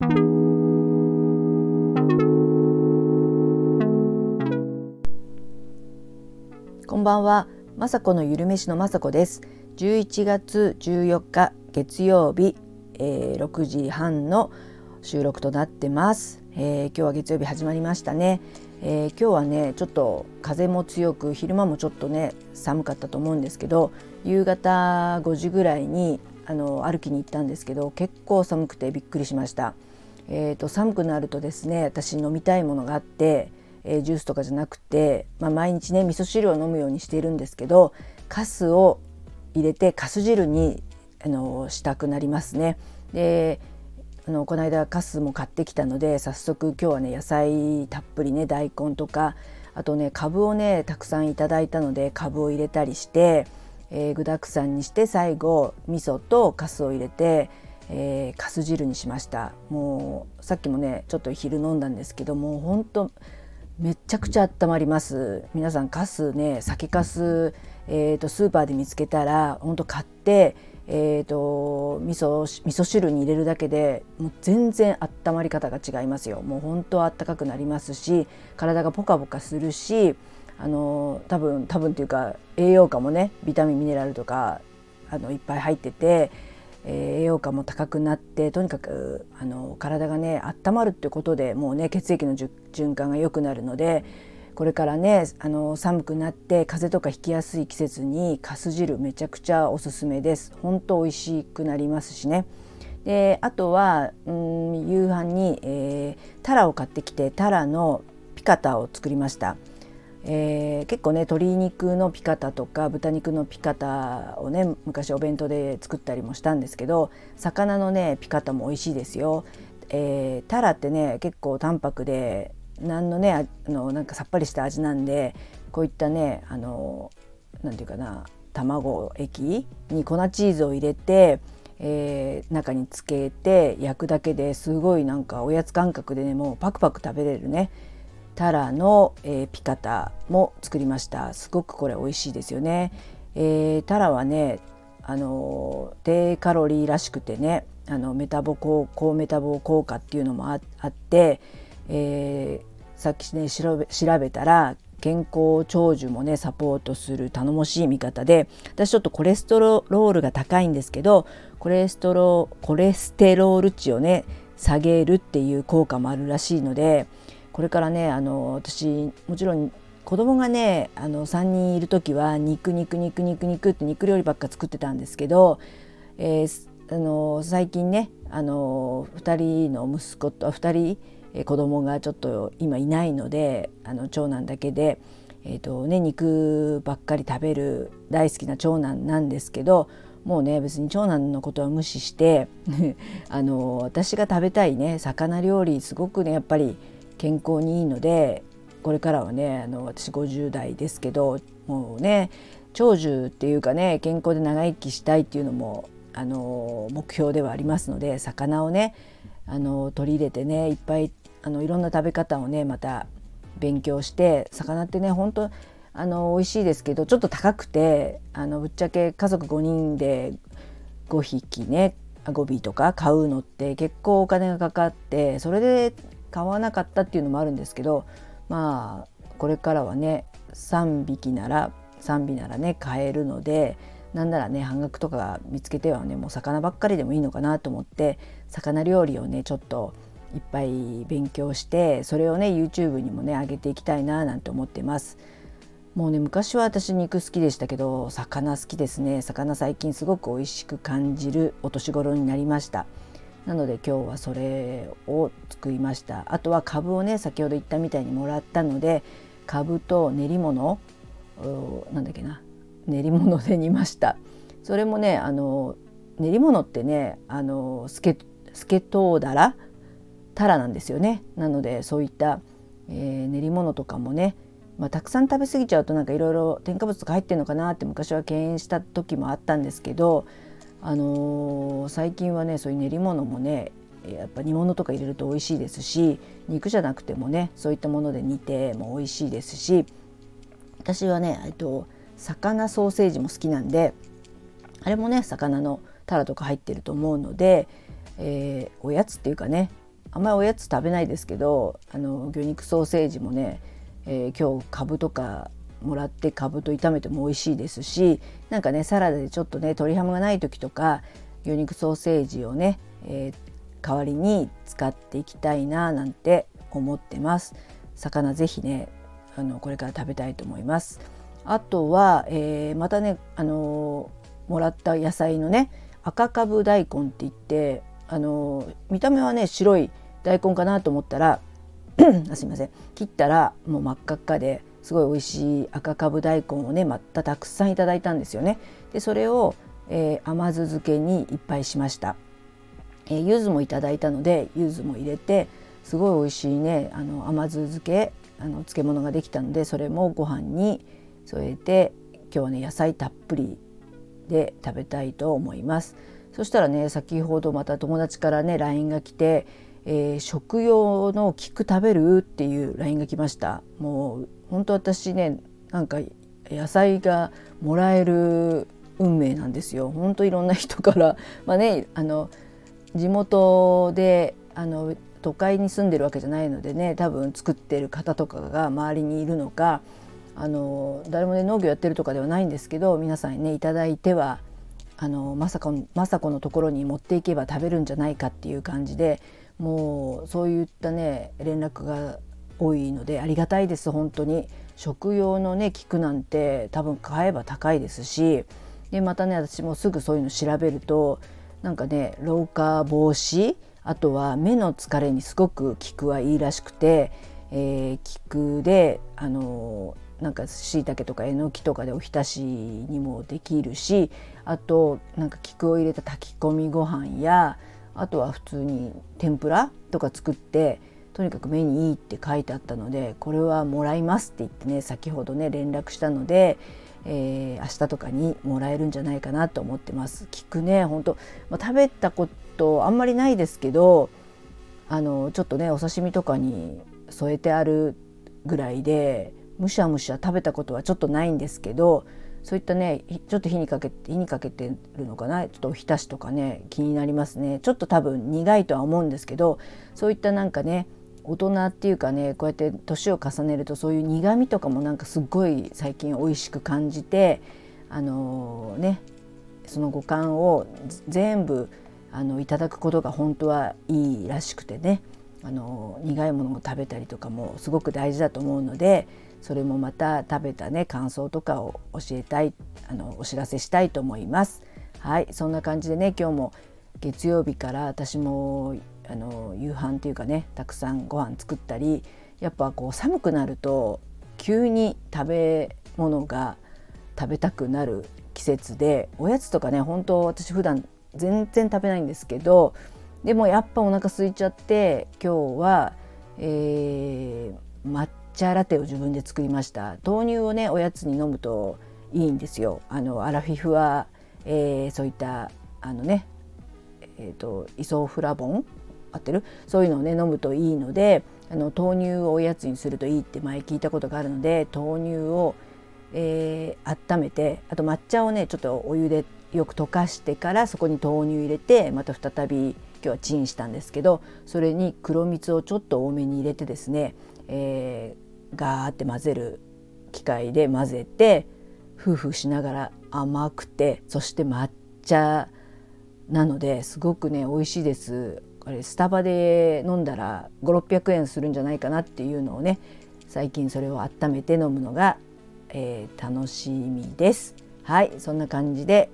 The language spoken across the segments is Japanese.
こんばんは、まさこのゆるめしのまさこです。11月14日月曜日、えー、6時半の収録となってます、えー、今日は月曜日始まりましたね、えー、今日はねちょっと風も強く昼間もちょっとね寒かったと思うんですけど夕方5時ぐらいにあの歩きに行ったんですけど結構寒くてびっくりしました。えーと、寒くなるとですね私飲みたいものがあって、えー、ジュースとかじゃなくて、まあ、毎日ね味噌汁を飲むようにしているんですけどカスを入れてカス汁にあのしたくなりますね。であのこの間カスも買ってきたので早速今日はね野菜たっぷりね大根とかあとねかぶをねたくさんいただいたのでかぶを入れたりしてえー、具だくさんにして最後味噌とかすを入れて、えー、かす汁にしました。もうさっきもねちょっと昼飲んだんですけどもうほんとめちゃくちゃ温まります。皆さんかすね酒かす、えーと、スーパーで見つけたらほんと買ってえーと、味噌味噌汁に入れるだけでもう全然温まり方が違いますよ。もう本当あったかくなりますし体がポカポカするしあの多分多分っていうか栄養価もねビタミンミネラルとかあのいっぱい入ってて、栄養価も高くなってとにかくあの体がね温まるってことでもうね血液の循環が良くなるのでこれからねあの寒くなって風邪とかひきやすい季節にかす汁めちゃくちゃおすすめです。本当美味しくなりますしね。であとはうん夕飯に、えー、タラを買ってきてタラのピカタを作りました。えー、結構ね鶏肉のピカタとか豚肉のピカタをね昔お弁当で作ったりもしたんですけど魚のねピカタも美味しいですよ。えー、タラってね結構淡白で何のねあのなんかさっぱりした味なんでこういったねあのなんていうかな卵液に粉チーズを入れて、えー、中につけて焼くだけですごいなんかおやつ感覚でねもうパクパク食べれるねタラの、えー、ピカタも作りました。すごくこれ美味しいですよね、えー、タラはねあの低カロリーらしくてねあのメタボ高高メタボ効果っていうのもあって、えー、さっきね調べ調べたら健康長寿もねサポートする頼もしい味方で私ちょっとコレステロールが高いんですけどコレステロコレステロール値をね下げるっていう効果もあるらしいのでこれからねあの私もちろん子供がねあの3人いる時は肉肉肉肉肉って肉料理ばっか作ってたんですけど、えー、あの最近ねあの2人の息子と2人、えー、子供がちょっと今いないのであの長男だけで、えーとね、肉ばっかり食べる大好きな長男なんですけどもうね別に長男のことは無視して あの私が食べたいね魚料理すごくねやっぱり健康にいいのでこれからはねあの私50代ですけどもうね長寿っていうかね健康で長生きしたいっていうのもあの目標ではありますので魚をねあの取り入れてねいっぱいあのいろんな食べ方をねまた勉強して魚ってね本当あの美味しいですけどちょっと高くてあのぶっちゃけ家族5人で5匹ね5尾とか買うのって結構お金がかかってそれで買わなかったっていうのもあるんですけどまあこれからはね3匹なら3尾ならね買えるのでなんならね半額とか見つけてはねもう魚ばっかりでもいいのかなと思って魚料理をねちょっといっぱい勉強してそれをね YouTube にもね上げていきたいななんて思ってます。もうね昔は私肉好きでしたけど魚好きですね魚最近すごく美味しく感じるお年頃になりました。なので今日はそれを作りました。あとはかぶをね先ほど言ったみたいにもらったのでかぶと練り物なんだっけな。練り物で煮ました。それもねあの練り物ってねあのスケスケトウダラタラなんですよね。なのでそういった、えー、練り物とかもねまあ、たくさん食べ過ぎちゃうとなんかいろいろ添加物とか入ってるのかなって昔は敬遠した時もあったんですけどあのー、最近はねそういう練り物もねやっぱ煮物とか入れると美味しいですし肉じゃなくてもねそういったもので煮ても美味しいですし私はね、えっと、魚ソーセージも好きなんであれもね魚のタラとか入ってると思うので、えー、おやつっていうかねあんまりおやつ食べないですけどあの魚肉ソーセージもね、えー、今日かぶとかもらってかぶと炒めても美味しいですしなんかねサラダでちょっとね鶏ハムがない時とか魚肉ソーセージをね、えー、代わりに使っていきたいななんて思ってます。魚ぜひねあのこれから食べたいと思います。あとは、えー、またねあのもらった野菜のね赤かぶ大根って言ってあの見た目はね白い大根かなと思ったら すいません切ったらもう真っ赤っかですごい美味しい赤かぶ大根をねまたたくさんいただいたんですよね。でそれを、えー、甘酢漬けにいっぱいしました。えー、柚子もいただいたので柚子も入れてすごい美味しいねあの甘酢漬けあの漬物ができたのでそれもご飯に添えて今日はね野菜たっぷりで食べたいと思います。そしたらね先ほどまた友達からね LINE が来て、えー、食用の菊食べる？っていう LINE が来ましたもう本当私ねなんか野菜がもらえる運命なんですよ。本当いろんな人から。まあねあの地元であの都会に住んでるわけじゃないのでね多分作ってる方とかが周りにいるのかあの誰もね農業やってるとかではないんですけど皆さんにね頂いてはあのまさか雅子のところに持っていけば食べるんじゃないかっていう感じでもうそういったね連絡が多いのでありがたいです本当に。食用のね菊なんて多分買えば高いですし。でまたね私もすぐそういうの調べるとなんかね老化防止あとは目の疲れにすごく菊はいいらしくて、えー、菊であのなんかしいたけとかえのきとかでおひたしにもできるしあとなんか菊を入れた炊き込みご飯やあとは普通に天ぷらとか作ってとにかく目にいいって書いてあったのでこれはもらいますって言ってね先ほどね連絡したので、えー、明日とかにもらえるんじゃないかなと思ってます。菊ね本当、まあ、食べたことあんまりないですけどあのちょっとねお刺身とかに添えてあるぐらいでむしゃむしゃ食べたことはちょっとないんですけどそういったねちょっと火にかけて火にかけてるのかなちょっとおひたしとかね気になりますねちょっと多分苦いとは思うんですけどそういったなんかね大人っていうかねこうやって年を重ねるとそういう苦味とかもなんかすっごい最近美味しく感じてあのー、ねその五感を全部あのいただくことが本当はいいらしくてねあの苦いものを食べたりとかもすごく大事だと思うのでそれもまた食べたね感想とかを教えたいあのお知らせしたいと思います。はいそんな感じでね今日も月曜日から私もあの夕飯っていうかねたくさんご飯作ったりやっぱこう寒くなると急に食べ物が食べたくなる季節でおやつとかね本当私普段全然食べないんですけどでもやっぱお腹空いちゃって今日は、えー、抹茶ラテを自分で作りました。豆乳をねおやつに飲むといいんですよ。あのアラフィフは、えー、そういったあのねえーと、イソフラボン？合ってる？そういうのをね飲むといいのであの豆乳をおやつにするといいって前聞いたことがあるので豆乳を、えー、温めてあと抹茶をねちょっとお湯でよく溶かしてからそこに豆乳入れてまた再び今日はチンしたんですけどそれに黒蜜をちょっと多めに入れてですね、えー、ガーって混ぜる機械で混ぜて夫婦しながら甘くてそして抹茶なのですごくね美味しいです。これスタバで飲んだら5600円するんじゃないかなっていうのをね最近それを温めて飲むのが、えー、楽しみです。はいそんな感じで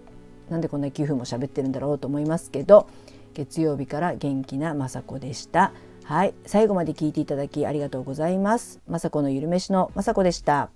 なんでこんな9分も喋ってるんだろうと思いますけど月曜日から元気な雅子でした。はい最後まで聞いていただきありがとうございます。雅子のゆるめしの雅子でした。